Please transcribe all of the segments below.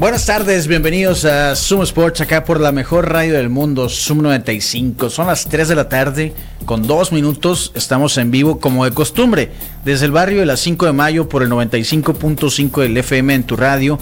Buenas tardes, bienvenidos a Zoom Sports, acá por la mejor radio del mundo, Zoom 95. Son las 3 de la tarde, con dos minutos, estamos en vivo como de costumbre, desde el barrio de las 5 de mayo por el 95.5 del FM en tu radio,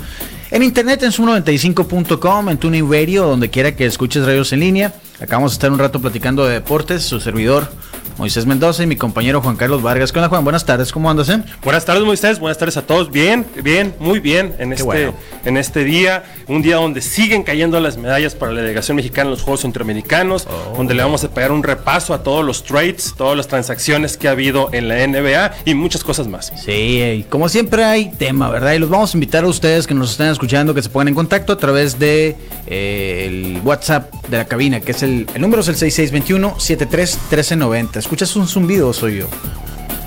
en internet en zoom95.com, en tu Radio, donde quiera que escuches radios en línea. Acá vamos a estar un rato platicando de deportes, su servidor Moisés Mendoza y mi compañero Juan Carlos Vargas. ¿Qué onda, Juan? Buenas tardes, ¿cómo andas? Eh? Buenas tardes, Moisés. Buenas tardes a todos. Bien, bien, muy bien en este, en este día. Un día donde siguen cayendo las medallas para la delegación mexicana en los Juegos Centroamericanos, oh. donde le vamos a pegar un repaso a todos los trades, todas las transacciones que ha habido en la NBA y muchas cosas más. Sí, como siempre hay tema, ¿verdad? Y los vamos a invitar a ustedes que nos estén escuchando, que se pongan en contacto a través de eh, el WhatsApp de la cabina, que es el, el número es el 6621 73 1390 ¿Escuchas un zumbido o soy yo?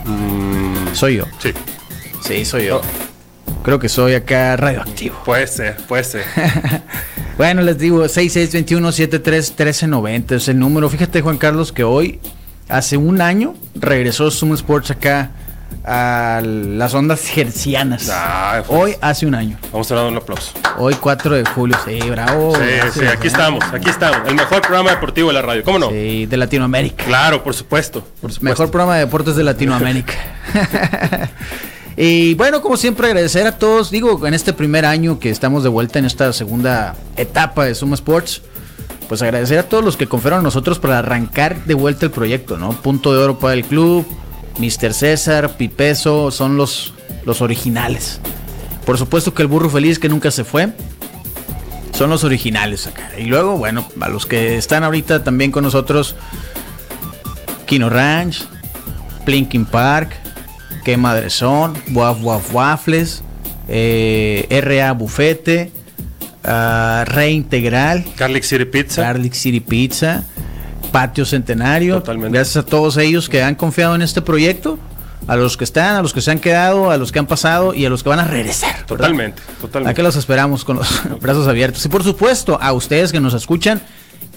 Mm, soy yo. Sí. Sí, soy yo. Creo que soy acá radioactivo. Puede ser, puede ser. bueno, les digo, 6621-731390 es el número. Fíjate, Juan Carlos, que hoy, hace un año, regresó Zoom Sports acá a las ondas gercianas. Ah, pues. Hoy hace un año. Vamos a dar un aplauso. Hoy 4 de julio, sí, bravo. Sí, sí, aquí estamos, aquí estamos. El mejor programa deportivo de la radio, ¿cómo no? Sí, de Latinoamérica. Claro, por supuesto. Mejor programa de deportes de Latinoamérica. y bueno, como siempre, agradecer a todos. Digo, en este primer año que estamos de vuelta en esta segunda etapa de Suma Sports pues agradecer a todos los que confiaron a nosotros para arrancar de vuelta el proyecto, ¿no? Punto de oro para el club, Mr. César, Pipeso, son los, los originales. Por supuesto que el burro feliz que nunca se fue, son los originales acá. Y luego, bueno, a los que están ahorita también con nosotros, Kino Ranch, Plinking Park, Qué Madre Son, Waf Waf Waffles, eh, RA Bufete, uh, Reintegral, Garlic City Pizza, Garlic City Pizza. Patio Centenario. Gracias a todos ellos que han confiado en este proyecto, a los que están, a los que se han quedado, a los que han pasado y a los que van a regresar. Totalmente, totalmente. que los esperamos con los brazos abiertos. Y por supuesto, a ustedes que nos escuchan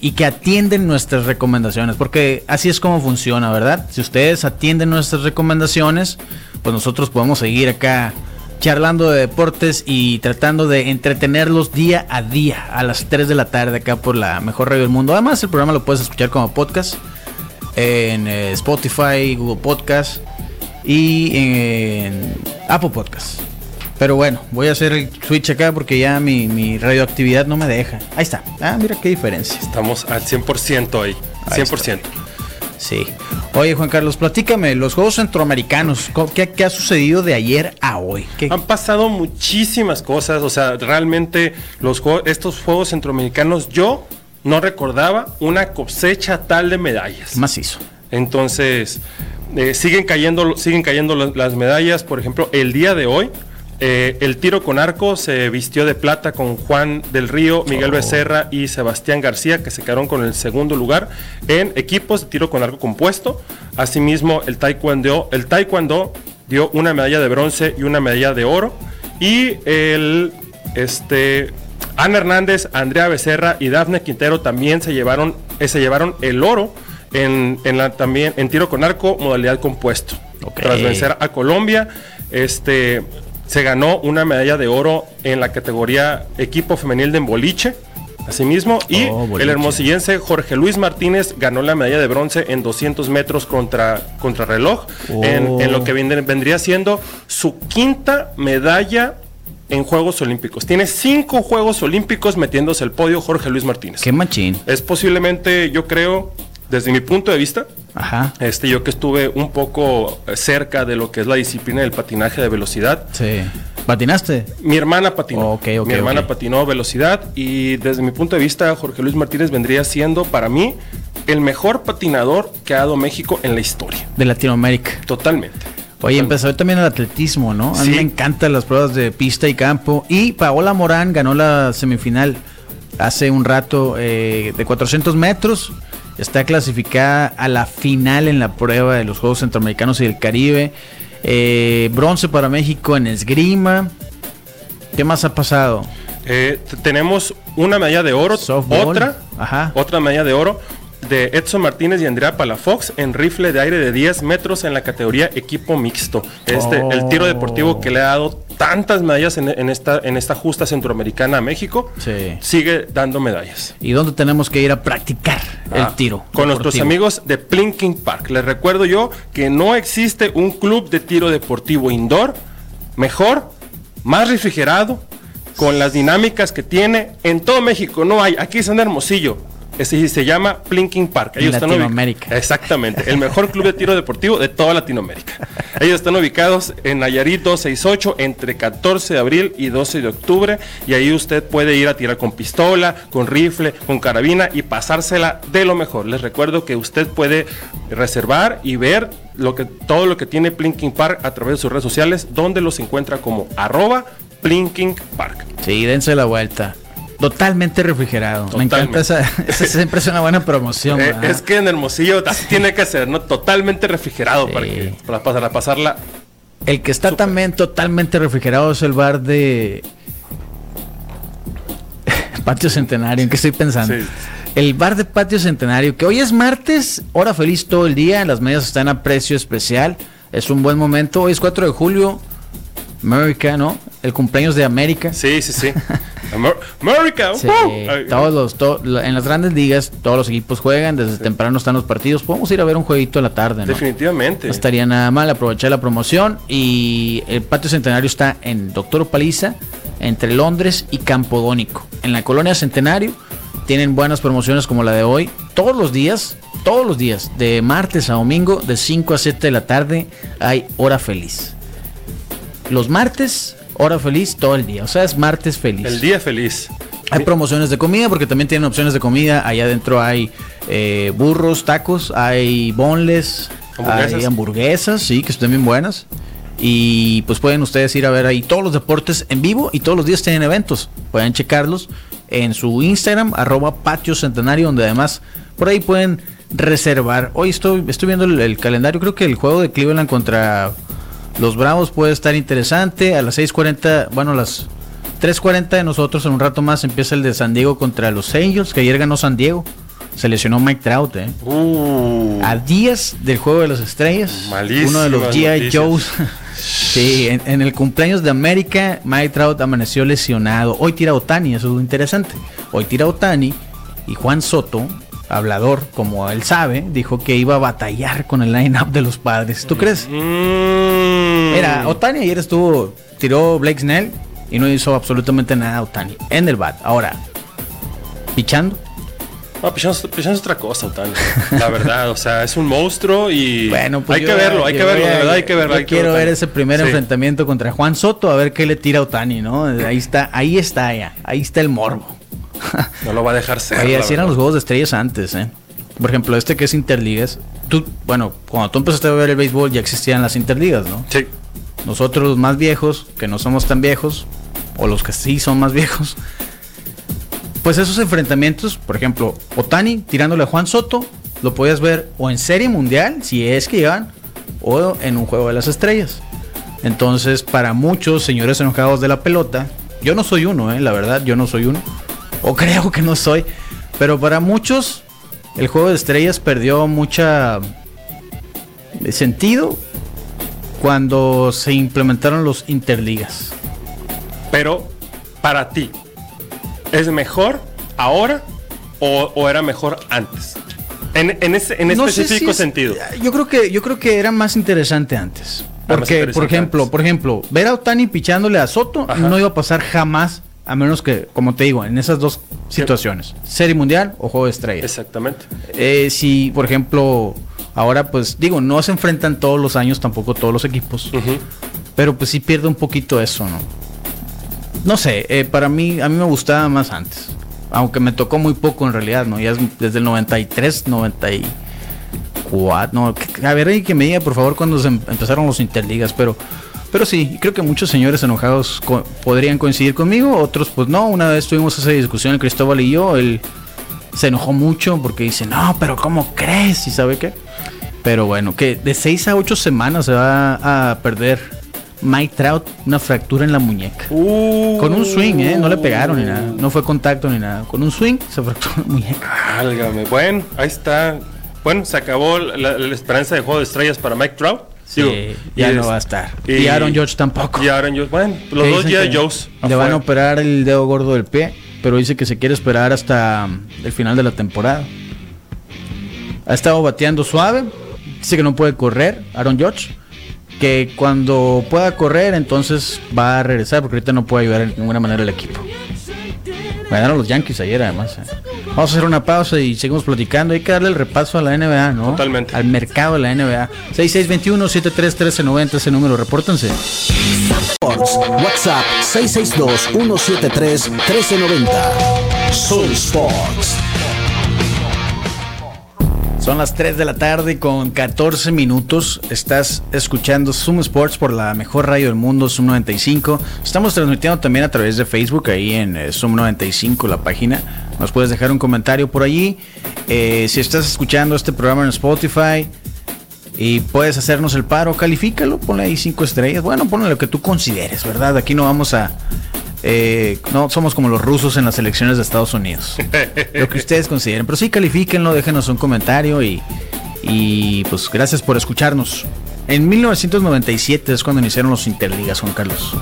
y que atienden nuestras recomendaciones, porque así es como funciona, ¿verdad? Si ustedes atienden nuestras recomendaciones, pues nosotros podemos seguir acá charlando de deportes y tratando de entretenerlos día a día a las 3 de la tarde acá por la mejor radio del mundo. Además, el programa lo puedes escuchar como podcast en eh, Spotify, Google Podcast y en Apple Podcast. Pero bueno, voy a hacer el switch acá porque ya mi, radioactividad no me deja. Ahí está. Ah, mira qué diferencia. Estamos al 100% ahí. 100%. Sí. Oye, Juan Carlos, platícame, los Juegos Centroamericanos, ¿qué, ha sucedido de ayer a hoy? Han pasado muchísimas cosas, o sea, realmente los estos Juegos Centroamericanos yo no recordaba una cosecha tal de medallas. Macizo. Entonces, eh, siguen cayendo, siguen cayendo las medallas, por ejemplo, el día de hoy eh, el tiro con arco se vistió de plata con Juan del Río, Miguel oh. Becerra y Sebastián García, que se quedaron con el segundo lugar en equipos de tiro con arco compuesto. Asimismo, el taekwondo, el taekwondo dio una medalla de bronce y una medalla de oro. Y el este, Ana Hernández, Andrea Becerra y Dafne Quintero también se llevaron, eh, se llevaron el oro en, la, también en tiro con arco, modalidad compuesto. Tras vencer a Colombia, este, se ganó una medalla de oro en la categoría equipo femenil de emboliche. Asimismo, y oh, el hermosillense Jorge Luis Martínez ganó la medalla de bronce en 200 metros contra, contra reloj, en, lo que vendría siendo su quinta medalla en Juegos Olímpicos. Tiene cinco Juegos Olímpicos metiéndose el podio Jorge Luis Martínez. Qué machín. Es posiblemente, yo creo, desde mi punto de vista, Este, yo que estuve un poco cerca de lo que es la disciplina del patinaje de velocidad. Sí. ¿Patinaste? Mi hermana patinó. mi hermana patinó velocidad y desde mi punto de vista Jorge Luis Martínez vendría siendo para mí el mejor patinador que ha dado México en la historia. De Latinoamérica. Totalmente. Oye, empezó también el atletismo, ¿no? A mí me encantan las pruebas de pista y campo. Y Paola Morán ganó la semifinal hace un rato eh, de 400 metros está clasificada a la final en la prueba de los Juegos Centroamericanos y del Caribe. Eh, bronce para México en esgrima. ¿Qué más ha pasado? Eh, tenemos una medalla de oro, otra, otra medalla de oro de Edson Martínez y Andrea Palafox en rifle de aire de 10 metros en la categoría equipo mixto. Este, El tiro deportivo que le ha dado tantas medallas en, esta, en esta justa centroamericana a México, sigue dando medallas. ¿Y dónde tenemos que ir a practicar el ah, tiro? Con nuestros amigos de Plinking Park. Les recuerdo yo que no existe un club de tiro deportivo indoor mejor, más refrigerado, con las dinámicas que tiene en todo México. No hay, aquí es en Hermosillo. Ese se llama Plinking Park. Ellos en Latinoamérica. exactamente, el mejor club de tiro deportivo de toda Latinoamérica. Ellos están ubicados en Nayarit 268 entre 14 de abril y 12 de octubre y ahí usted puede ir a tirar con pistola, con rifle, con carabina y pasársela de lo mejor. Les recuerdo que usted puede reservar y ver lo que, todo lo que tiene Plinking Park a través de sus redes sociales, donde los encuentra como arroba Plinking Park. Sí, dense la vuelta. Totalmente refrigerado. Me encanta esa, esa, siempre es una buena promoción. Eh, es que en Hermosillo así tiene que ser, ¿no? Totalmente refrigerado para, que, para, pasar, pasarla. El que está también totalmente refrigerado es el bar de Patio Centenario. ¿En qué estoy pensando? El bar de Patio Centenario, que hoy es martes, hora feliz todo el día. Las medias están a precio especial. Es un buen momento. Hoy es 4 de julio. América, ¿no? El cumpleaños de América. Sí, sí, sí. América. todos los, en las grandes ligas, todos los equipos juegan, desde temprano están los partidos. Podemos ir a ver un jueguito a la tarde, ¿no? Definitivamente. No estaría nada mal aprovechar la promoción. Y el patio centenario está en Doctor Paliza, entre Londres y Campodónico. En la colonia Centenario tienen buenas promociones como la de hoy. Todos los días, todos los días, de martes a domingo, de 5 a 7 de la tarde, hay hora feliz. Los martes hora feliz todo el día. O sea, es martes feliz. El día feliz. Hay promociones de comida porque también tienen opciones de comida. Allá adentro hay eh, burros, tacos, hay bonles, hay hamburguesas, sí, que están bien buenas. Y pues pueden ustedes ir a ver ahí todos los deportes en vivo y todos los días tienen eventos. Pueden checarlos en su Instagram, arroba patio centenario, donde además por ahí pueden reservar. Hoy estoy, estoy viendo el calendario, creo que el juego de Cleveland contra los Bravos puede estar interesante. A las 6.40, bueno, a las 3.40 de nosotros en un rato más empieza el de San Diego contra los Angels, que ayer ganó San Diego. Se lesionó Mike Trout, ¿eh? Uh. A días del Juego de las Estrellas. uno de los G.I. Joes. sí, en, el cumpleaños de América, Mike Trout amaneció lesionado. Hoy tira Otani, eso es interesante. Hoy tira Otani y Juan Soto hablador, como él sabe, dijo que iba a batallar con el line-up de los padres. ¿Tú crees? Mm. Mira, Otani ayer estuvo, tiró Blake Snell y no hizo absolutamente nada Otani en el bat. Ahora, pichando. No, pichando, es otra cosa, Otani. La verdad, o sea, es un monstruo y bueno, pues hay, que verlo, hay que verlo, de verdad hay que verlo. quiero ver ese primer enfrentamiento contra Juan Soto, a ver qué le tira Otani, ¿no? Ahí está, ahí está ya, ahí está el morbo. No lo va a dejar ser. Oye, así eran los juegos de estrellas antes, ¿eh? Por ejemplo, este que es Interligas. Tú, bueno, cuando tú empezaste a ver el béisbol ya existían las Interligas, ¿no? Sí. Nosotros los más viejos, que no somos tan viejos, o los que sí son más viejos, pues esos enfrentamientos, por ejemplo, Otani tirándole a Juan Soto, lo podías ver o en Serie Mundial, si es que iban, o en un juego de las estrellas. Entonces, para muchos señores enojados de la pelota, yo no soy uno, ¿eh? la verdad, yo no soy uno o creo que no soy. Pero para muchos, el juego de estrellas perdió mucha sentido cuando se implementaron los interligas. Pero para ti, ¿es mejor ahora o, era mejor antes? En, en, ese, en específico sentido. Yo creo que yo creo que era más interesante antes. Porque, por ejemplo, por ejemplo, ver a Otani pichándole a Soto no iba a pasar jamás a menos que, como te digo, en esas dos situaciones, serie mundial o juego de estrellas. Exactamente. Eh, si, por ejemplo, ahora pues digo, no se enfrentan todos los años tampoco todos los equipos, pero pues sí pierde un poquito eso, ¿no? No sé, eh, para mí, a mí me gustaba más antes, aunque me tocó muy poco en realidad, ¿no? Ya es desde el 93, 94, no, a ver, que me diga por favor cuando se em-, empezaron los interligas, pero... Pero sí, creo que muchos señores enojados podrían coincidir conmigo, otros pues no. Una vez tuvimos esa discusión Cristóbal y yo, él se enojó mucho porque dice, no, pero ¿cómo crees? ¿Y sabe qué? Pero bueno, que de 6 a 8 semanas se va a perder Mike Trout una fractura en la muñeca. Uh. Con un swing, ¿eh? No le pegaron ni nada. No fue contacto ni nada. Con un swing se fracturó la muñeca. Válgame. Bueno, ahí está. Bueno, se acabó la, la esperanza de juego de estrellas para Mike Trout. Sí, Digo, ya no es- va a estar. Y, Aaron George tampoco. Y Aaron George. Bueno, los dos ya Joes. Le van a operar el dedo gordo del pie, pero dice que se quiere esperar hasta el final de la temporada. Ha estado bateando suave, dice que no puede correr, Aaron George. Que cuando pueda correr, entonces va a regresar, porque ahorita no puede ayudar de ninguna manera el equipo. Ganaron los Yankees ayer, además. eh. Vamos a hacer una pausa y seguimos platicando. Hay que darle el repaso a la NBA, ¿no? Totalmente. Al mercado de la NBA. 6621-731390, ese número, repórtense. Sports. WhatsApp 662-173-1390. Zoom Sports. Son las 3 de la tarde con 14 minutos. Estás escuchando Zoom Sports por la mejor radio del mundo, Zoom 95. Estamos transmitiendo también a través de Facebook, ahí en eh, Zoom 95, la página. Nos puedes dejar un comentario por allí. Eh, si estás escuchando este programa en Spotify y puedes hacernos el paro, califícalo, ponle ahí 5 estrellas. Bueno, ponle lo que tú consideres, ¿verdad? Aquí no vamos a... eh, no somos como los rusos en las elecciones de Estados Unidos lo que ustedes consideren. Pero sí, califíquenlo, déjenos un comentario y, y pues gracias por escucharnos. En 1997 es cuando iniciaron los Interligas, Juan Carlos.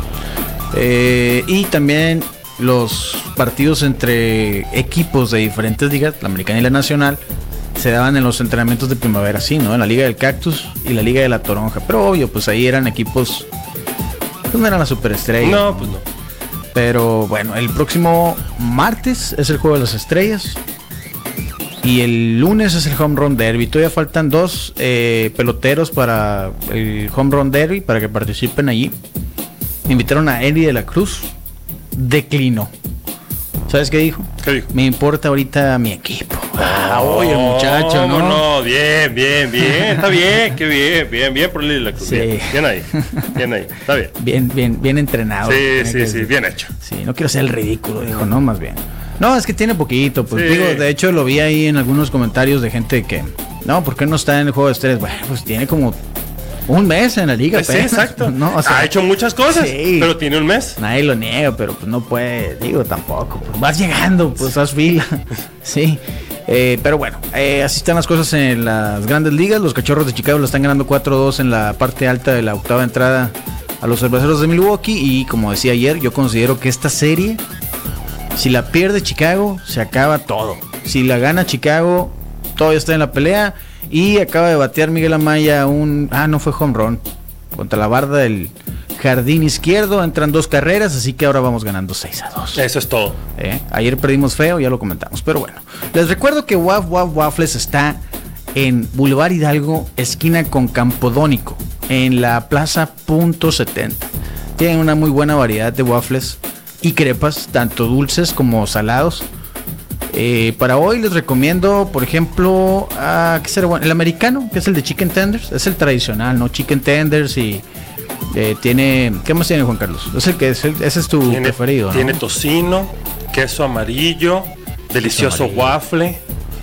Eh, y también los partidos entre equipos de diferentes ligas, la americana y la nacional, se daban en los entrenamientos de primavera, sí, ¿no? En la Liga del Cactus y la Liga de la Toronja. Pero obvio, pues ahí eran equipos... Pues no eran la superestrella. No, pues no. Pero bueno, el próximo martes es el juego de las estrellas. Y el lunes es el home run derby. Todavía faltan dos eh, peloteros para el home run derby para que participen allí. Invitaron a Eddie de la Cruz. Declinó. ¿Sabes qué dijo? ¿Qué dijo? Me importa ahorita mi equipo. Ah, oye, muchacho, ¿no? No, bien, bien, bien. Está bien, qué bien, bien, bien por Lili la Cruz. Sí. Bien, bien ahí. Bien ahí. Está bien. Bien, bien, bien entrenado. Sí, sí, sí, bien hecho. Sí, no quiero ser el ridículo, dijo, no, más bien. No, es que tiene poquito, pues Sí. digo, de hecho lo vi ahí en algunos comentarios de gente que, no, ¿por qué no está en el juego de estrellas? Bueno, pues tiene como un mes en la liga, Sí, apenas, exacto. No, o sea, ha hecho muchas cosas, Sí. pero tiene un mes. Nadie lo niega, pero pues no puede, digo, tampoco. Pues vas llegando, pues haz fila. sí. Eh, pero bueno, eh, así están las cosas en las grandes ligas. Los cachorros de Chicago lo están ganando 4-2 en la parte alta de la octava entrada a los cerveceros de Milwaukee. Y como decía ayer, yo considero que esta serie, si la pierde Chicago, se acaba todo. Si la gana Chicago, todavía está en la pelea. Y acaba de batear Miguel Amaya un. Ah, no fue home run. Contra la barda del jardín izquierdo. Entran dos carreras, así que ahora vamos ganando 6 a 2. Eso es todo. ¿eh? Ayer perdimos feo, ya lo comentamos. Pero bueno, les recuerdo que Waf Waf Waffles está en Boulevard Hidalgo, esquina con Campodónico, en la Plaza Punto 70. Tienen una muy buena variedad de waffles y crepas, tanto dulces como salados. Eh, para hoy les recomiendo, por ejemplo, ah, ¿qué será bueno? el americano, que es el de chicken tenders, es el tradicional, ¿no? Chicken tenders y eh, tiene, ¿qué más tiene Juan Carlos? Es el que es el- ese es tu Tiene, preferido, ¿no? tiene tocino, queso amarillo, delicioso amarillo. waffle.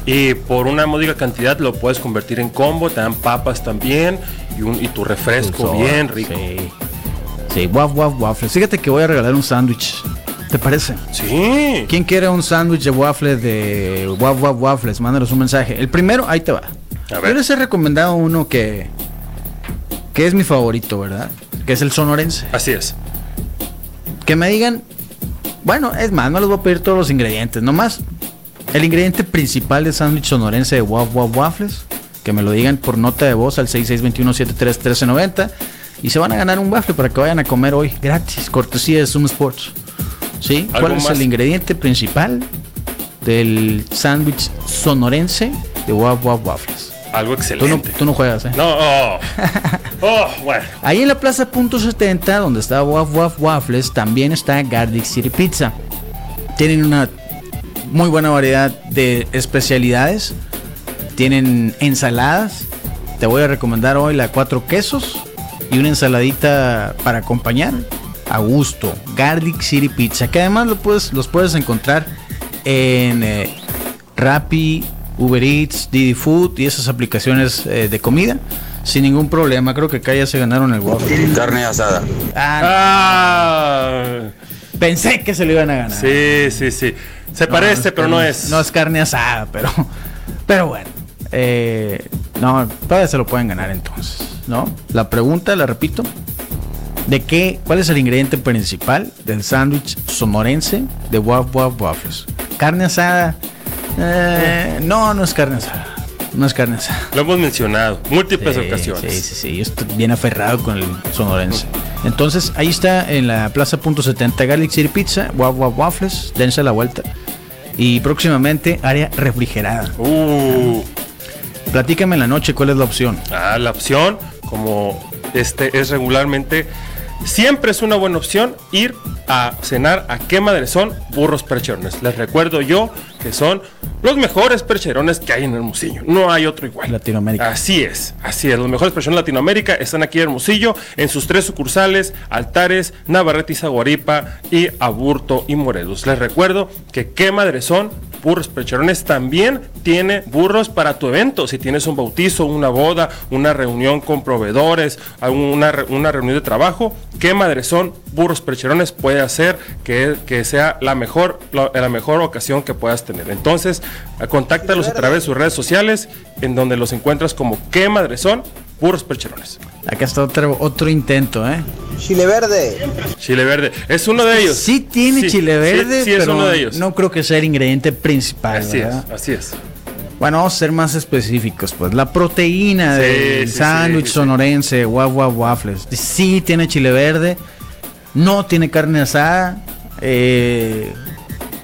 Y por una módica cantidad lo puedes convertir en combo. Te dan papas también. Y, un, y tu refresco bien rico. Sí. Sí, waf waf waffles. Fíjate que voy a regalar un sándwich. ¿Te parece? Sí. ¿Quién quiere un sándwich de waffle de waf waf waffles? Mándanos un mensaje. El primero, ahí te va. A ver. Yo les he recomendado uno que que es mi favorito, ¿verdad? Que es el sonorense. Así es. Que me digan, bueno, es más, no les voy a pedir todos los ingredientes, nomás el ingrediente principal del sándwich sonorense de Waf Waf Waffles, que me lo digan por nota de voz al 6621-731390 y se van a ganar un waffle para que vayan a comer hoy gratis, cortesía de Zoom Sports. ¿Sí? ¿Algo ¿Cuál es más? el ingrediente principal del sándwich sonorense de Waf Waf Waffles? Algo Tú no, excelente. tú no juegas, ¿eh? No, oh. Oh, bueno. Ahí en la plaza Punto 70, donde está Waf Waf Waffles, también está Garlic City Pizza. Tienen una muy buena variedad de especialidades. Tienen ensaladas. Te voy a recomendar hoy la cuatro quesos y una ensaladita para acompañar. A gusto. Garlic City Pizza. Que además lo puedes, los puedes encontrar en eh, Rappi, Uber Eats, Didi Food y esas aplicaciones eh, de comida sin ningún problema. Creo que acá ya se ganaron el waffle. Carne asada. Ah, Ah, pensé que se lo iban a ganar. sí, sí, sí. Se No, parece, pero no es. No es carne asada, pero, pero bueno. Eh, no, todavía se lo pueden ganar entonces, ¿no? La pregunta, la repito. ¿De qué? ¿Cuál es el ingrediente principal del sándwich sonorense de Waf Waf Waffles? ¿Carne asada? Eh, no, no es carne asada. No es carne asada. Lo hemos mencionado múltiples Sí, ocasiones. Sí, sí, sí. Yo estoy bien aferrado con el sonorense. Entonces, ahí está en la Plaza Punto 70 Garlic City Pizza, Waf Waffles, dense la vuelta. Y próximamente, área refrigerada. Uh, Platícame en la noche cuál es la opción. ah, la opción, como este es regularmente, siempre es una buena opción ir a cenar a qué madre son burros percherones. Les recuerdo yo que son los mejores percherones que hay en Hermosillo. No hay otro igual. Latinoamérica. Así es, así es. Los mejores percherones de Latinoamérica están aquí en Hermosillo, en sus tres sucursales, Altares, Navarrete y Zaguaripa y Aburto y Morelos. Les recuerdo que qué madre son burros percherones también tiene burros para tu evento. Si tienes un bautizo, una boda, una reunión con proveedores, una, una reunión de trabajo, qué madre son burros percherones puede hacer que, que sea la mejor, la, la mejor ocasión que puedas tener. Entonces, contáctalos a través de sus redes sociales, en donde los encuentras como qué madre burros percherones. Acá está otro, otro intento, ¿eh? Chile verde. Chile verde, es uno de ellos. Sí tiene Sí, chile verde, sí, es pero uno de ellos. no creo que sea el ingrediente principal. así es, ¿verdad? así es. Bueno, vamos a ser más específicos, pues. La proteína Sí, del sí, sándwich sí, sí. sonorense, Waf Waf Waffles. Sí tiene chile verde, no tiene carne asada. Eh,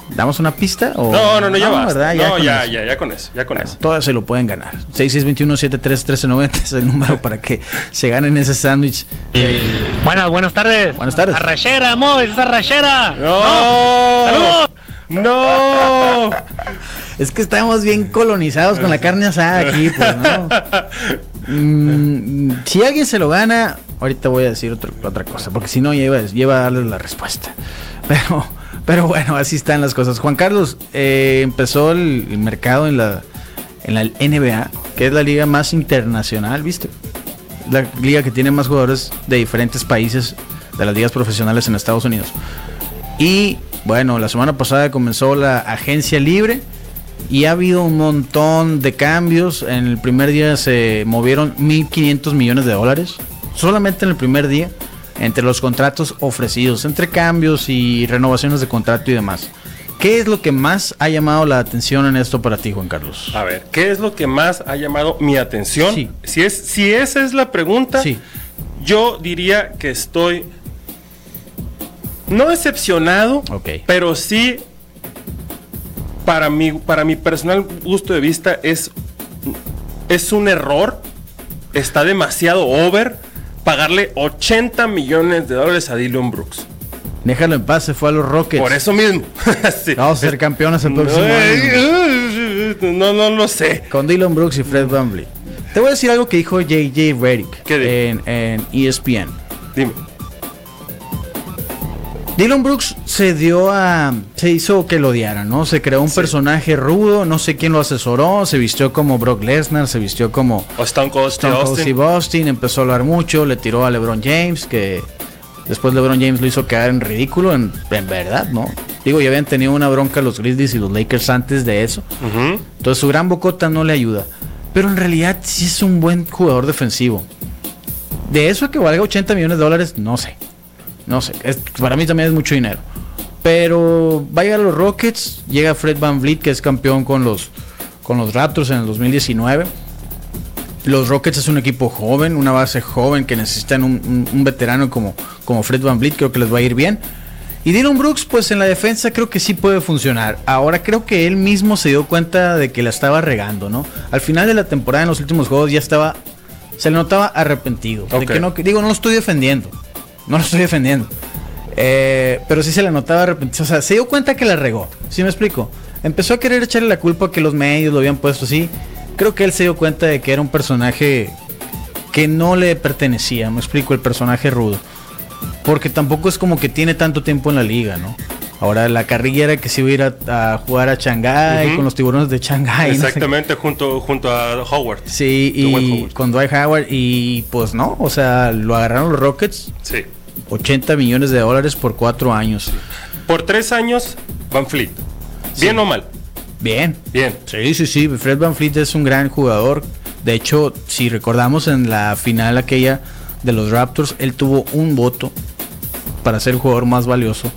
¿Damos una pista? O... No, no, no, ya basta. ¿verdad? no, con ya, eso. ya, ya con eso, ya con eso. Todas se lo pueden ganar. 6621-731390 es el número para que se ganen ese sándwich. Eh, Buenas, buenas tardes. Buenas tardes. Arrachera, amor, es arrachera. ¡No! ¡Saludos! ¡No! es que estamos bien colonizados con la carne asada aquí, pues, ¿no? Mm, si alguien se lo gana, ahorita voy a decir otra, otra cosa, porque si no, ya iba a darles la respuesta. Pero, pero bueno, así están las cosas. Juan Carlos, eh, empezó el, el mercado en la, en la NBA, que es la liga más internacional, ¿viste? La liga que tiene más jugadores de diferentes países de las ligas profesionales en Estados Unidos. Y bueno, la semana pasada comenzó la agencia libre y ha habido un montón de cambios. En el primer día se movieron 1.500 millones de dólares, solamente en el primer día, entre los contratos ofrecidos, entre cambios y renovaciones de contrato y demás. ¿Qué es lo que más ha llamado la atención en esto para ti, Juan Carlos? A ver, ¿qué es lo que más ha llamado mi atención? Sí. Si, es, si esa es la pregunta, Sí. yo diría que estoy no decepcionado, pero sí, para mi, para mi personal gusto de vista, es, es un error, está demasiado over pagarle 80 millones de dólares a Dylan Brooks. Déjalo en paz, se fue a los Rockets. Por eso mismo. Sí. Vamos a ser campeones el próximo año. No, no lo sé. Con Dylan Brooks y Fred VanVleet. Te voy a decir algo que dijo JJ Redick en, en ESPN. Dime. Dylan Brooks se dio a. Se hizo que lo odiaran, ¿no? Se creó un personaje rudo, no sé quién lo asesoró, se vistió como Brock Lesnar, se vistió como O Stone Cold Steve Austin. Austin, empezó a hablar mucho, le tiró a LeBron James, que después LeBron James lo hizo quedar en ridículo, en, en verdad, ¿no? Digo, ya habían tenido una bronca los Grizzlies y los Lakers antes de eso. Entonces su gran bocota no le ayuda. Pero en realidad sí es un buen jugador defensivo. De eso a que valga 80 millones de dólares, no sé. No sé. Es- para mí también es mucho dinero. Pero vaya a los Rockets, llega Fred Van Vliet, que es campeón con los, con los Raptors en el 2019. Los Rockets es un equipo joven, una base joven que necesitan un, un- un veterano como, como Fred Van Vliet, creo que les va a ir bien. Y Dylan Brooks, pues en la defensa creo que sí puede funcionar. Ahora creo que él mismo se dio cuenta de que la estaba regando, ¿no? Al final de la temporada, en los últimos juegos, ya estaba. Se le notaba arrepentido. De que no, digo, no lo estoy defendiendo. No lo estoy defendiendo. Eh, pero sí se le notaba arrepentido. O sea, se dio cuenta que la regó. ¿Sí me explico? Empezó a querer echarle la culpa que los medios lo habían puesto así. Creo que él se dio cuenta de que era un personaje que no le pertenecía. Me explico, el personaje rudo. Porque tampoco es como que tiene tanto tiempo en la liga, ¿no? Ahora la carrilla era que se iba a ir a, a jugar a Shanghái Ujú. con los tiburones de no sé Exactamente, junto, junto a Howard. Sí, y Howard. con Dwight Howard y pues no, o sea, lo agarraron los Rockets, Sí. 80 millones de dólares por cuatro años. Por tres años, Van Fleet. ¿Bien Sí. o mal? Bien. Bien. Sí, sí, sí, Fred Van Fleet es un gran jugador. De hecho, si recordamos en la final aquella de los Raptors, él tuvo un voto para ser el jugador más valioso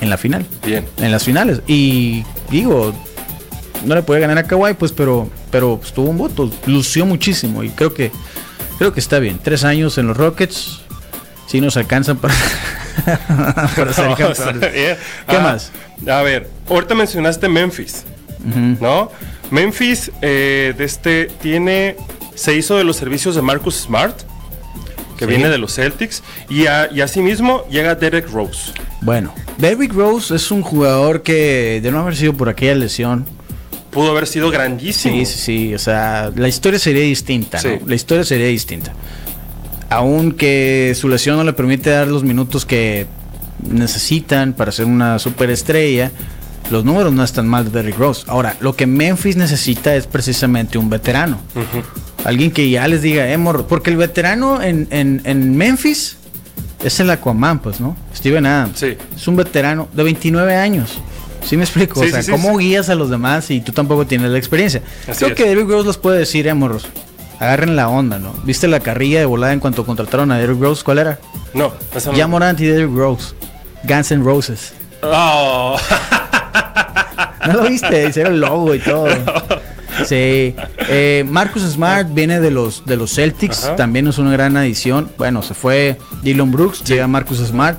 en la final, Bien. en las finales. Y digo, no le puede ganar a Kawhi, pues, pero, pero pues, tuvo un voto, lució muchísimo y creo que, creo que está bien. Tres años en los Rockets, sí nos alcanzan para, para ser No, campeones. ¿Qué Ah, más? A ver, ahorita mencionaste Memphis, Ujú. ¿no? Memphis eh, de este tiene se hizo de los servicios de Marcus Smart, que Sí. viene de los Celtics, y, a- y asimismo llega Derek Rose. Bueno, Derrick Rose es un jugador que de no haber sido por aquella lesión, Pudo haber sido grandísimo. sí, sí, sí, o sea, la historia sería distinta, ¿no? Sí. La historia sería distinta. Aunque su lesión no le permite dar los minutos que necesitan para ser una superestrella, los números no están mal de Derrick Rose. Ahora, lo que Memphis necesita es precisamente un veterano. Alguien que ya les diga, eh, morro", porque el veterano en, en- en Memphis es el Aquaman, pues, ¿no? Steven Adams. Sí. Es un veterano de 29 años. ¿Sí me explico? Sí, o sea, sí, ¿cómo guías a los demás y tú tampoco tienes la experiencia? Así Creo es. que Derrick Rose los puede decir, eh, morros. Agarren la onda, ¿no? ¿Viste la carrilla de volada en cuanto contrataron a Derrick Rose? ¿Cuál era? No, esa no. Ya Morant y Derrick Rose. Guns N' Roses. Oh. ¿No lo viste? Era el logo y todo. Sí. Eh, Marcus Smart viene de los, de los Celtics. Ajá. También es una gran adición. Bueno, se fue Dylan Brooks. Llega Marcus Smart.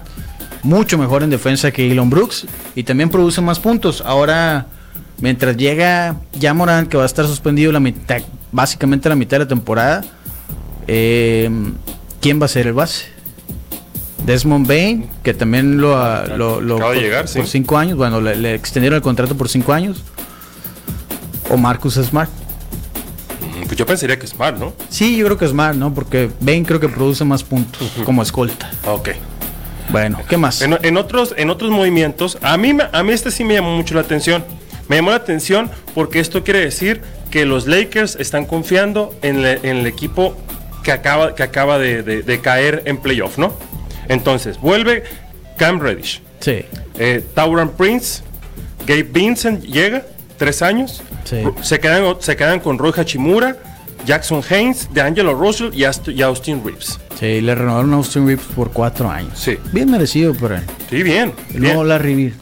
Mucho mejor en defensa que Dylan Brooks. Y también produce más puntos. Ahora, mientras llega ya Morant, que va a estar suspendido la mitad, básicamente la mitad de la temporada. eh, ¿Quién va a ser el base? Desmond Bain, que también lo, ah, lo, lo- Acaba de por, llegar, sí. por cinco años, bueno, le, le extendieron el contrato por cinco años. O Marcus Smart. Pues yo pensaría que es Smart, ¿no? Sí, yo creo que Smart, ¿no? Porque Bain creo que produce más puntos como escolta. Ok. Bueno, ¿qué más? En, en otros, en otros movimientos, a mí, a mí este sí me llamó mucho la atención. Me llamó la atención porque esto quiere decir que los Lakers están confiando en, le- en el equipo que acaba, que acaba de, de- de caer en playoff, ¿no? Entonces, vuelve Cam Reddish, Sí. eh, Tauran Prince, Gabe Vincent llega, tres años. Sí. Se, quedan, se quedan con Roy Hachimura, Jackson Haynes, DeAngelo Russell y, Ast- y Austin Reeves. Sí, le renovaron a Austin Reeves por cuatro años. Sí. Bien merecido por él. Sí, bien. El bien. nuevo Larry Bird.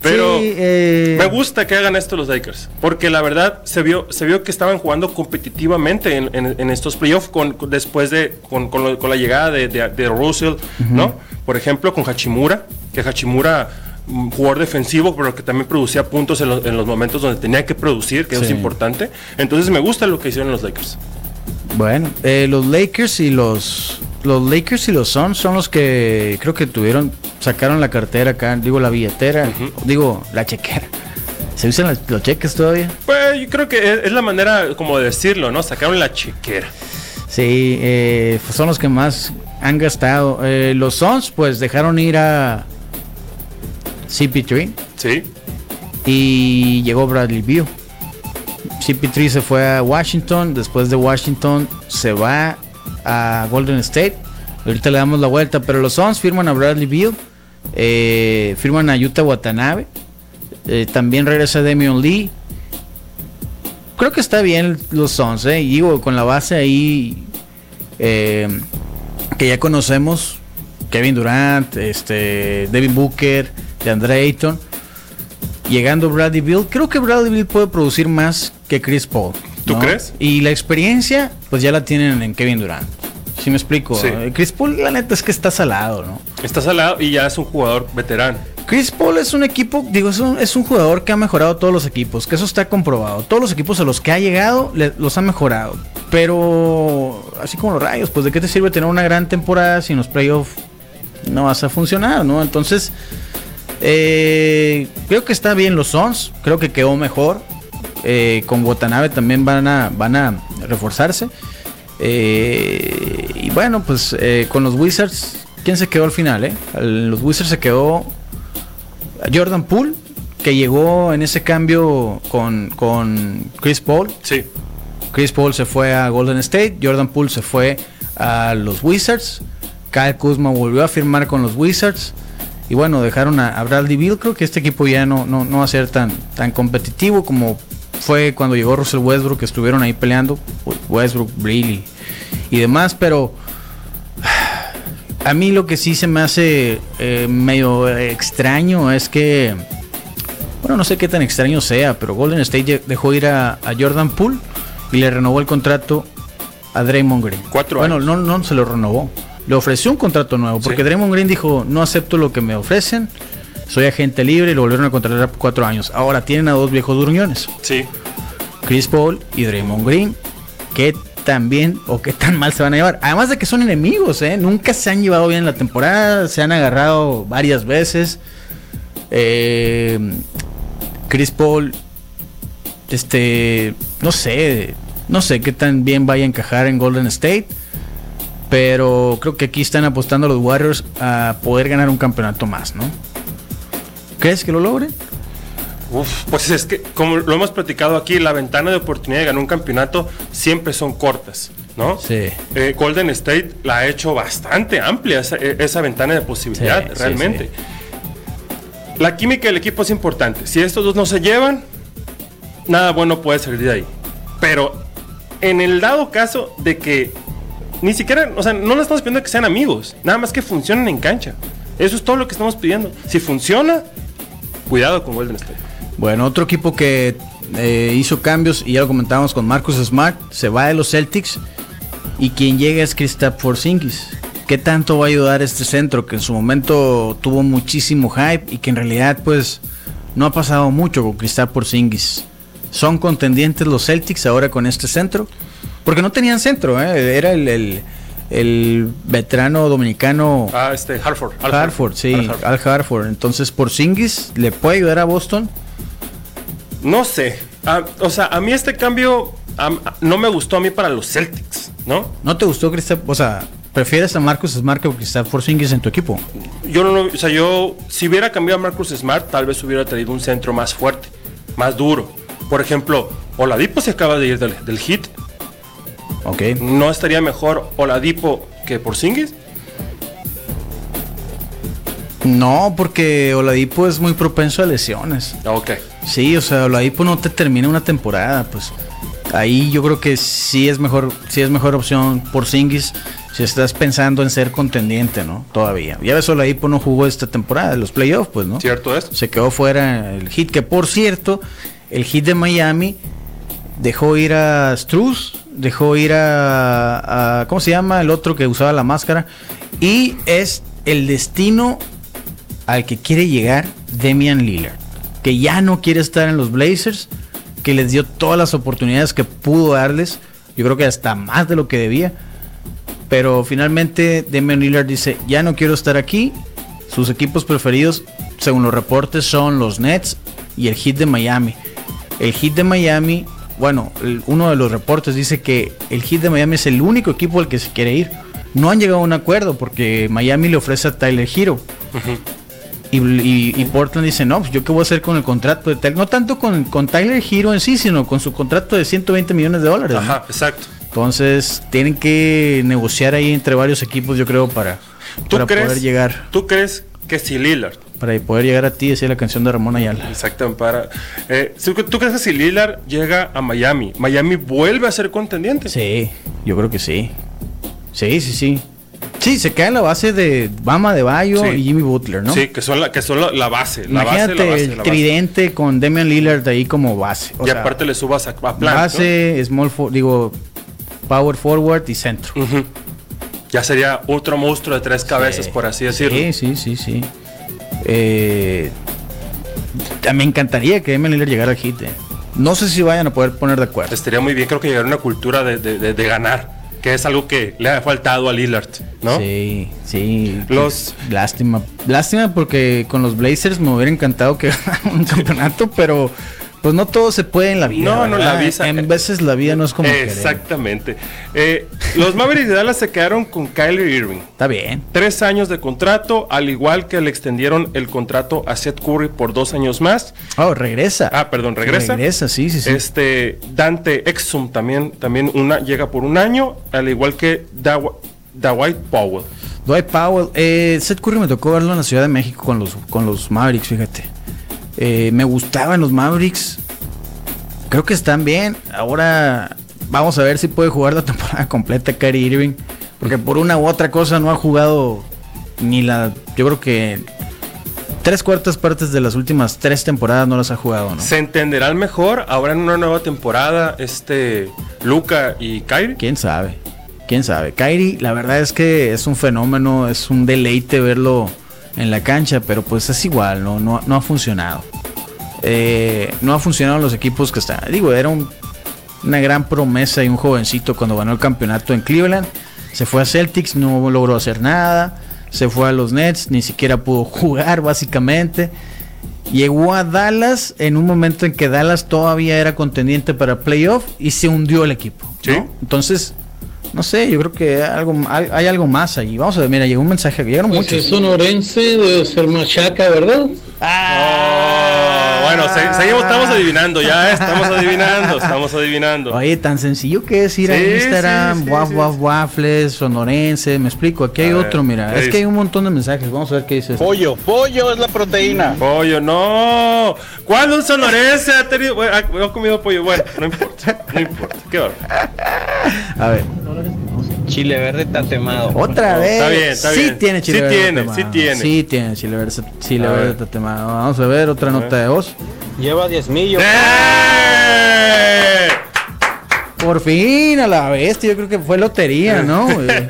Pero Sí, eh, me gusta que hagan esto los Lakers, porque la verdad se vio, se vio que estaban jugando competitivamente en, en- en estos playoffs con, con- después de con, con lo- con la llegada de, de, de Russell, ¿no? Por ejemplo, con Hachimura, que Hachimura mm, jugador defensivo, pero que también producía puntos en, los- en los momentos donde tenía que producir, que eso Sí. es importante. Entonces me gusta lo que hicieron los Lakers. Bueno, eh, los Lakers y los los Lakers y los Suns son los que creo que tuvieron sacaron la cartera acá, digo la billetera, digo la chequera. ¿Se usan las- los cheques todavía? Pues yo creo que es, es la manera como de decirlo, ¿no? Sacaron la chiquera. Sí, eh, pues son los que más han gastado. Eh, los Suns pues dejaron ir a CP3 Sí, y llegó Bradley Beal. CP3 se fue a Washington, después de Washington se va a Golden State. Ahorita le damos la vuelta, pero los Suns firman a Bradley Beal, eh, firman a Yuta Watanabe, eh, también regresa Damian Lee. Creo que está bien los Suns, eh, y digo, con la base ahí eh, que ya conocemos, Kevin Durant, este, Devin Booker, de Andre Ayton. Llegando Bradley Bill, creo que Bradley Bill puede producir más que Chris Paul. ¿Tú crees? Y la experiencia, pues ya la tienen en Kevin Durant. ¿Sí me explico? Sí. Eh, Chris Paul, la neta es que está salado, ¿no? está salado y ya es un jugador veterano. Chris Paul es un equipo, digo, es un, es un jugador que ha mejorado todos los equipos, que eso está comprobado. Todos los equipos a los que ha llegado le- los ha mejorado. Pero, así como los rayos, pues de qué te sirve tener una gran temporada si en los playoffs no vas a funcionar, ¿no? Entonces, eh, creo que está bien los Suns, creo que quedó mejor. Eh, con Watanabe también van a, van a reforzarse. Eh, y bueno, pues eh, con los Wizards, quién se quedó al final, ¿eh? Los Wizards se quedó Jordan Poole, que llegó en ese cambio con, con Chris Paul. Sí. Chris Paul se fue a Golden State, Jordan Poole se fue a los Wizards, Kyle Kuzma volvió a firmar con los Wizards. Y bueno, dejaron a, Bradley Bill. Creo que este equipo ya no, no, no va a ser tan, tan competitivo como fue cuando llegó Russell Westbrook, que estuvieron ahí peleando. Westbrook, Briley y demás. Pero a mí lo que sí se me hace eh, medio extraño es que. Bueno, no sé qué tan extraño sea, pero Golden State dejó ir a, a Jordan Poole y le renovó el contrato a Draymond Green. Cuatro bueno, no, no se lo renovó. Le ofreció un contrato nuevo, porque Draymond Green dijo, no acepto lo que me ofrecen, soy agente libre y lo volvieron a contratar por cuatro años. Ahora tienen a dos viejos durñones. Sí. Chris Paul y Draymond Green, que tan bien o qué tan mal se van a llevar. Además de que son enemigos, ¿eh? Nunca se han llevado bien en la temporada, se han agarrado varias veces. Eh, Chris Paul este, no sé, no sé qué tan bien vaya a encajar en Golden State. Pero creo que aquí están apostando los Warriors a poder ganar un campeonato más, ¿no? ¿Crees que lo logren? Uf, pues es que, como lo hemos platicado aquí, la ventana de oportunidad de ganar un campeonato siempre son cortas, ¿no? Sí. Eh, Golden State la ha hecho bastante amplia esa, e, ventana de posibilidad, realmente. La química del equipo es importante. Si estos dos no se llevan, nada bueno puede salir de ahí. Pero en el dado caso de que ni siquiera, o sea, no le estamos pidiendo que sean amigos, nada más que funcionen en cancha. Eso es todo lo que estamos pidiendo. Si funciona, cuidado con Golden State. Bueno, otro equipo que eh, hizo cambios, y ya lo comentábamos con Marcus Smart, se va de los Celtics y quien llega es Kristaps Porzingis. ¿Qué tanto va a ayudar este centro que en su momento tuvo muchísimo hype y que en realidad pues no ha pasado mucho con Kristaps Porzingis? ¿Son contendientes los Celtics ahora con este centro? Porque no tenían centro, ¿eh? era el, el, veterano dominicano. Ah, este, Harford. Harford, sí, Al Harford. Entonces, ¿por Singis le puede ayudar a Boston? No sé. Ah, o sea, a mí este cambio no me gustó a mí para los Celtics, ¿no? ¿No te gustó Cristian? O sea, ¿prefieres a Marcus Smart que a Porzingis en tu equipo? Yo no, o sea, yo si hubiera cambiado a Marcus Smart, tal vez hubiera traído un centro más fuerte, más duro. Por ejemplo, Oladipo se acaba de ir del, hit. Ok. ¿No estaría mejor Oladipo que Porzingis? No, porque Oladipo es muy propenso a lesiones. Ok. Sí, o sea, Oladipo no te termina una temporada, pues. Ahí yo creo que sí es mejor, sí es mejor opción Porzingis si estás pensando en ser contendiente, ¿no? Todavía. Ya ves, Oladipo no jugó esta temporada, los playoffs, pues, ¿no? Cierto es. Se quedó fuera el hit, que por cierto, el hit de Miami dejó ir a Struz, dejó ir a, ¿cómo se llama? El otro que usaba la máscara. Y es el destino al que quiere llegar Demian Lillard, que ya no quiere estar en los Blazers, que les dio todas las oportunidades que pudo darles, yo creo que hasta más de lo que debía. Pero finalmente Demian Lillard dice, ya no quiero estar aquí. Sus equipos preferidos, según los reportes, son los Nets y el Heat de Miami. El Heat de Miami, bueno, uno de los reportes dice que el Heat de Miami es el único equipo al que se quiere ir. No han llegado a un acuerdo porque Miami le ofrece a Tyler Hero. y, Portland dice, no, pues yo qué voy a hacer con el contrato de Tyler. No tanto con, con Tyler Hero en sí, sino con su contrato de 120 millones de dólares. Ajá, exacto. Entonces tienen que negociar ahí entre varios equipos, yo creo, para, para poder llegar. ¿Tú crees que si Lillard para poder llegar a ti, decía la canción de Ramón Ayala. Exacto, para. Eh, ¿Tú crees que si Lillard llega a Miami, Miami vuelve a ser contendiente? Sí, yo creo que sí. Sí, sí, sí. Sí, se queda en la base de Bama de Bayo y Jimmy Butler, ¿no? Sí, que son la, que son la, base. La base, la base, el tridente con Damian Lillard ahí como base. y aparte le subas a, a Base, small, digo, power forward y centro. Ya sería otro monstruo de tres cabezas, por así decirlo. Sí, sí, sí, sí. Eh, me encantaría que Lillard llegara al hit. Eh. No sé si vayan a poder poner de acuerdo. Estaría muy bien, creo que llegar a una cultura de, ganar, que es algo que le ha faltado a Lillard, ¿no? Sí, sí. Los... Lástima. Lástima porque con los Blazers me hubiera encantado que ganara un campeonato, pero Pues no todo se puede en la vida. No, no, la visa- En veces la vida no es como. Exactamente. Eh, los Mavericks de Dallas se quedaron con Kylie Irving. Está bien. Tres años de contrato, al igual que le extendieron el contrato a Seth Curry por dos años más. Oh, regresa. Ah, perdón, regresa. Regresa, sí, sí, sí. Este Dante Exum también, también una, llega por un año, al igual que Dwight Powell. Dwight Powell. Eh, Seth Curry me tocó verlo en la Ciudad de México con los, con los Mavericks, fíjate. Eh, me gustaban los Mavericks. Creo que están bien. Ahora vamos a ver si puede jugar la temporada completa Kyrie Irving. Porque por una u otra cosa no ha jugado ni la... Yo creo que tres cuartas partes de las últimas tres temporadas no las ha jugado, ¿no? ¿Se entenderán mejor ahora en una nueva temporada este Luca y Kyrie? ¿Quién sabe? ¿Quién sabe? Kyrie, la verdad es que es un fenómeno, es un deleite verlo en la cancha, pero pues es igual, no, no, no ha funcionado. Eh, no ha funcionado en los equipos que están. Digo, era un- una gran promesa y un jovencito cuando ganó el campeonato en Cleveland. Se fue a Celtics, no logró hacer nada. Se fue a los Nets, ni siquiera pudo jugar básicamente. Llegó a Dallas en un momento en que Dallas todavía era contendiente para playoff y se hundió el equipo. Entonces, no sé, yo creo que algo, hay, hay algo más allí. Vamos a ver, mira, llegó un mensaje, llegaron Pues muchos. es sonorense, debe ser machaca, ¿verdad? Oh, bueno, se- seguimos, estamos adivinando, ya estamos adivinando, estamos adivinando. Oye, tan sencillo que es ir a Sí, Instagram, sí, sí, waf, waf, waffles, sonorense, me explico, aquí hay A ver, otro, mira, ¿qué es que hay un montón de mensajes, vamos a ver qué dice. este. Pollo, pollo es la proteína. Pollo, no. ¿Cuándo un sonorense ha tenido, bueno, ha, ha comido pollo? Bueno, no importa, no importa. Qué bueno. A ver, Chile verde tatemado. otra vez. Está bien, está sí bien. tiene chile Sí verde tiene, tatemado. sí tiene. Sí tiene chile verde, chile A verde ver. tatemado. Vamos a ver otra nota de voz. Lleva 10 millos. ¡Eh! Por fin, a la bestia, yo creo que fue lotería, ¿no?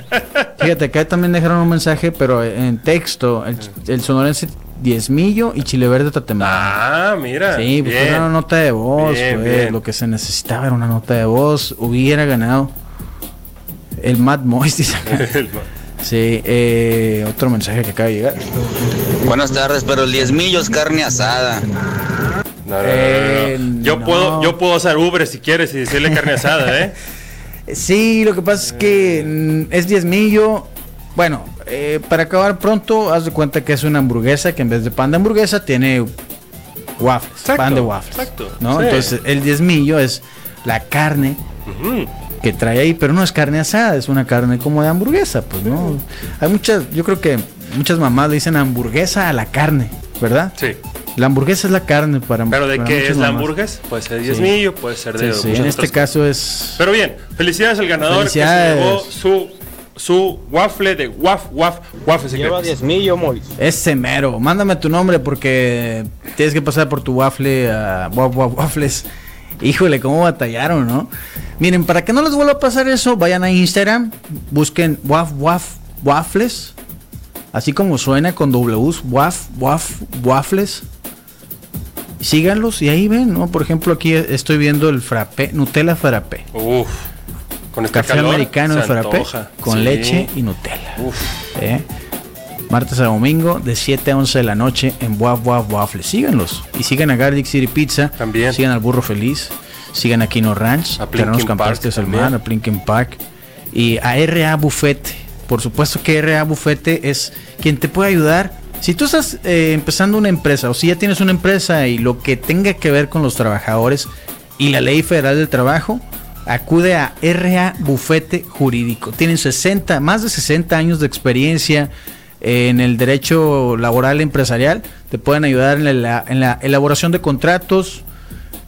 Fíjate, acá también dejaron un mensaje, pero en texto, el, el sonorense diezmillo y chile verde tatemado. Ah, mira. Sí, pues bien. fue una nota de voz, Bien, fue bien. lo que se necesitaba era una nota de voz, hubiera ganado el Mad Moist, dice acá. Sí, eh, otro mensaje que acaba de llegar. Buenas tardes, pero el 10 millos carne asada. No, no, no, no, no. Yo no. puedo, yo puedo usar Uber si quieres y decirle carne asada, ¿eh? Sí, lo que pasa es que mm, es diezmillo. Bueno, eh, para acabar pronto, haz de cuenta que es una hamburguesa que en vez de pan de hamburguesa tiene waffles, Exacto, pan de waffles. exacto, ¿no? sí. Entonces, el diezmillo es la carne que trae ahí, pero no es carne asada, es una carne como de hamburguesa, pues no. Hay muchas, yo creo que muchas mamás le dicen hamburguesa a la carne, ¿verdad? Sí. La hamburguesa es la carne para ¿Pero de para qué es la mamás. hamburguesa? Puede ser diezmillo, puede ser de Sí, sí, en este caso es Pero bien, felicidades al ganador Felicidades. que se llevó su, su waffle de waf, waf, waffles Lleva secretos. 10 millos, Moris. Ese mero. Mándame tu nombre porque tienes que pasar por tu waffle a Waf Waf Waffles. Híjole, cómo batallaron, ¿no? Miren, para que no les vuelva a pasar eso, vayan a Instagram, busquen Waf Waf Waffles. Así como suena con W's, Waf Waf Waffles. Síganlos y ahí ven, ¿no? Por ejemplo, aquí estoy viendo el frappé, Nutella frappé. Uf, con este Café calor, americano de frappé con Sí. leche y Nutella. Uf, ¿eh? Martes a domingo de 7 a 11 de la noche en Waf Waf Waffles. Síganlos. Y sigan a Garlic City Pizza. También. Sigan al Burro Feliz. Sigan a Kino Ranch. A Terrenos Campestres a Plinken Park. Y a RA Buffete. Por supuesto que RA Buffete es quien te puede ayudar. Si tú estás eh, empezando una empresa o si ya tienes una empresa y lo que tenga que ver con los trabajadores y la ley federal del trabajo, acude a RA Bufete Jurídico. Tienen 60, más de 60 años de experiencia en el derecho laboral empresarial. Te pueden ayudar en la, elaboración de contratos,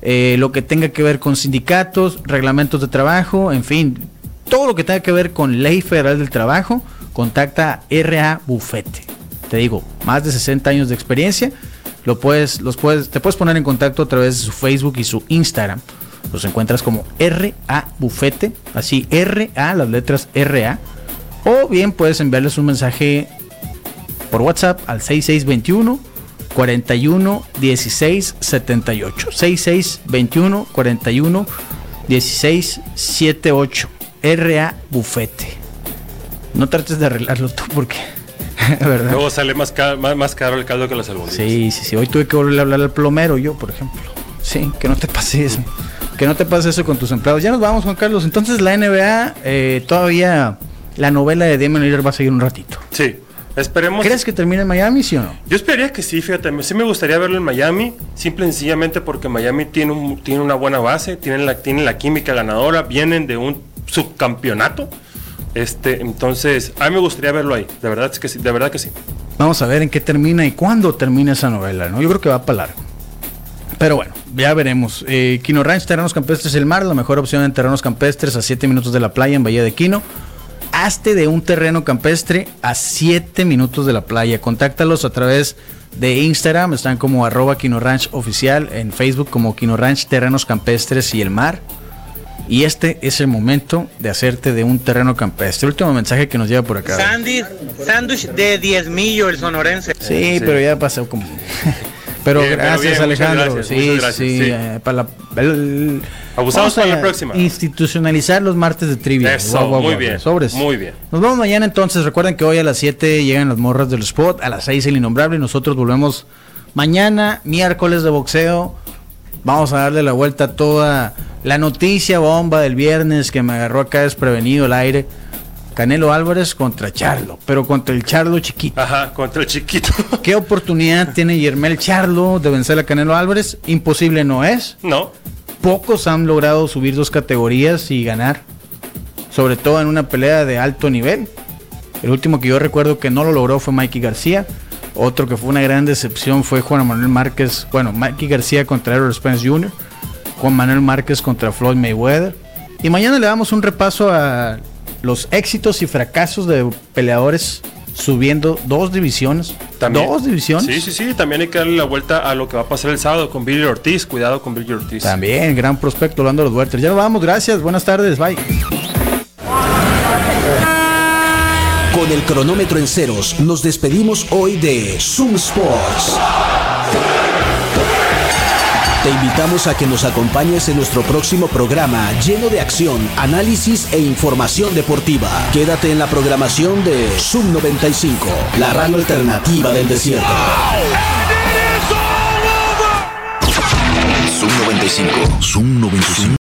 eh, lo que tenga que ver con sindicatos, reglamentos de trabajo, en fin, todo lo que tenga que ver con ley federal del trabajo, contacta a RA Bufete. Te digo, más de 60 años de experiencia. Lo puedes, los puedes, te puedes poner en contacto a través de su Facebook y su Instagram. Los encuentras como RA Bufete, así RA, las letras RA. O bien puedes enviarles un mensaje por WhatsApp al 6621 41 16 78. 6621 41 16 78. RA Bufete. No trates de arreglarlo tú porque, ¿verdad? luego sale más, ca- más, más caro el caldo que las albóndigas. Sí, sí, sí. Hoy tuve que volver a hablar al plomero yo, por ejemplo. Sí, que no te pase eso. Que no te pase eso con tus empleados. Ya nos vamos, Juan Carlos. Entonces la NBA eh, todavía la novela de Damian Lillard va a seguir un ratito. Sí, esperemos. ¿Crees que termine en Miami, sí o no? Yo esperaría que sí, fíjate, sí me gustaría verlo en Miami, simple y sencillamente porque Miami tiene, un, tiene una buena base, tienen la, tienen la química ganadora, vienen de un subcampeonato. Este, entonces, a mí me gustaría verlo ahí, de verdad es que sí, de verdad que sí. Vamos a ver en qué termina y cuándo termina esa novela, ¿no? Yo creo que va para largo. Pero bueno, ya veremos. Eh, Quino Ranch, Terrenos Campestres El Mar, la mejor opción en terrenos campestres a 7 minutos de la playa en Bahía de Quino. Hazte de un terreno campestre a 7 minutos de la playa. Contáctalos a través de Instagram, están como arroba Quino Ranch oficial, en Facebook como Quino Ranch Terrenos Campestres y El Mar. Y este es el momento de hacerte de un terreno campestre. Último mensaje que nos lleva por acá. Sandy, sándwich de 10 millo el sonorense. Sí, pero ya pasó como. pero Bien, gracias, bien, Alejandro. gracias, sí, gracias, sí. sí. eh, para la, el- Abusamos para la próxima. Institucionalizar los martes de trivia. Eso, muy bien, Sobres. muy bien. Nos vemos mañana entonces. Recuerden que hoy a las 7 llegan las morras del spot, a las 6 el innombrable. Y nosotros volvemos mañana, miércoles de boxeo. Vamos a darle la vuelta a toda la noticia bomba del viernes que me agarró acá desprevenido el aire. Canelo Álvarez contra Charlo, pero contra el Charlo chiquito. Ajá, contra el chiquito. ¿Qué oportunidad tiene Yermel Charlo de vencer a Canelo Álvarez? Imposible no es. No, Pocos han logrado subir dos categorías y ganar. Sobre todo en una pelea de alto nivel. El último que yo recuerdo que no lo logró fue Mikey García. Otro que fue una gran decepción fue Juan Manuel Márquez. Bueno, Mikey García contra Errol Spence Jr. Juan Manuel Márquez contra Floyd Mayweather. Y mañana le damos un repaso a los éxitos y fracasos de peleadores subiendo dos divisiones. también. Dos divisiones. Sí, sí, sí, también hay que darle la vuelta a lo que va a pasar el sábado con Billy Ortiz. Cuidado con Billy Ortiz. También, gran prospecto hablando de los Werther. Ya nos vamos, gracias, buenas tardes, bye. Con el cronómetro en ceros, nos despedimos hoy de Zoom Sports. Te invitamos a que nos acompañes en nuestro próximo programa lleno de acción, análisis e información deportiva. Quédate en la programación de Zoom 95, la radio alternativa del desierto. Zoom 95. Zoom 95.